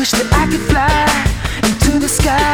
wish that I could fly into the sky.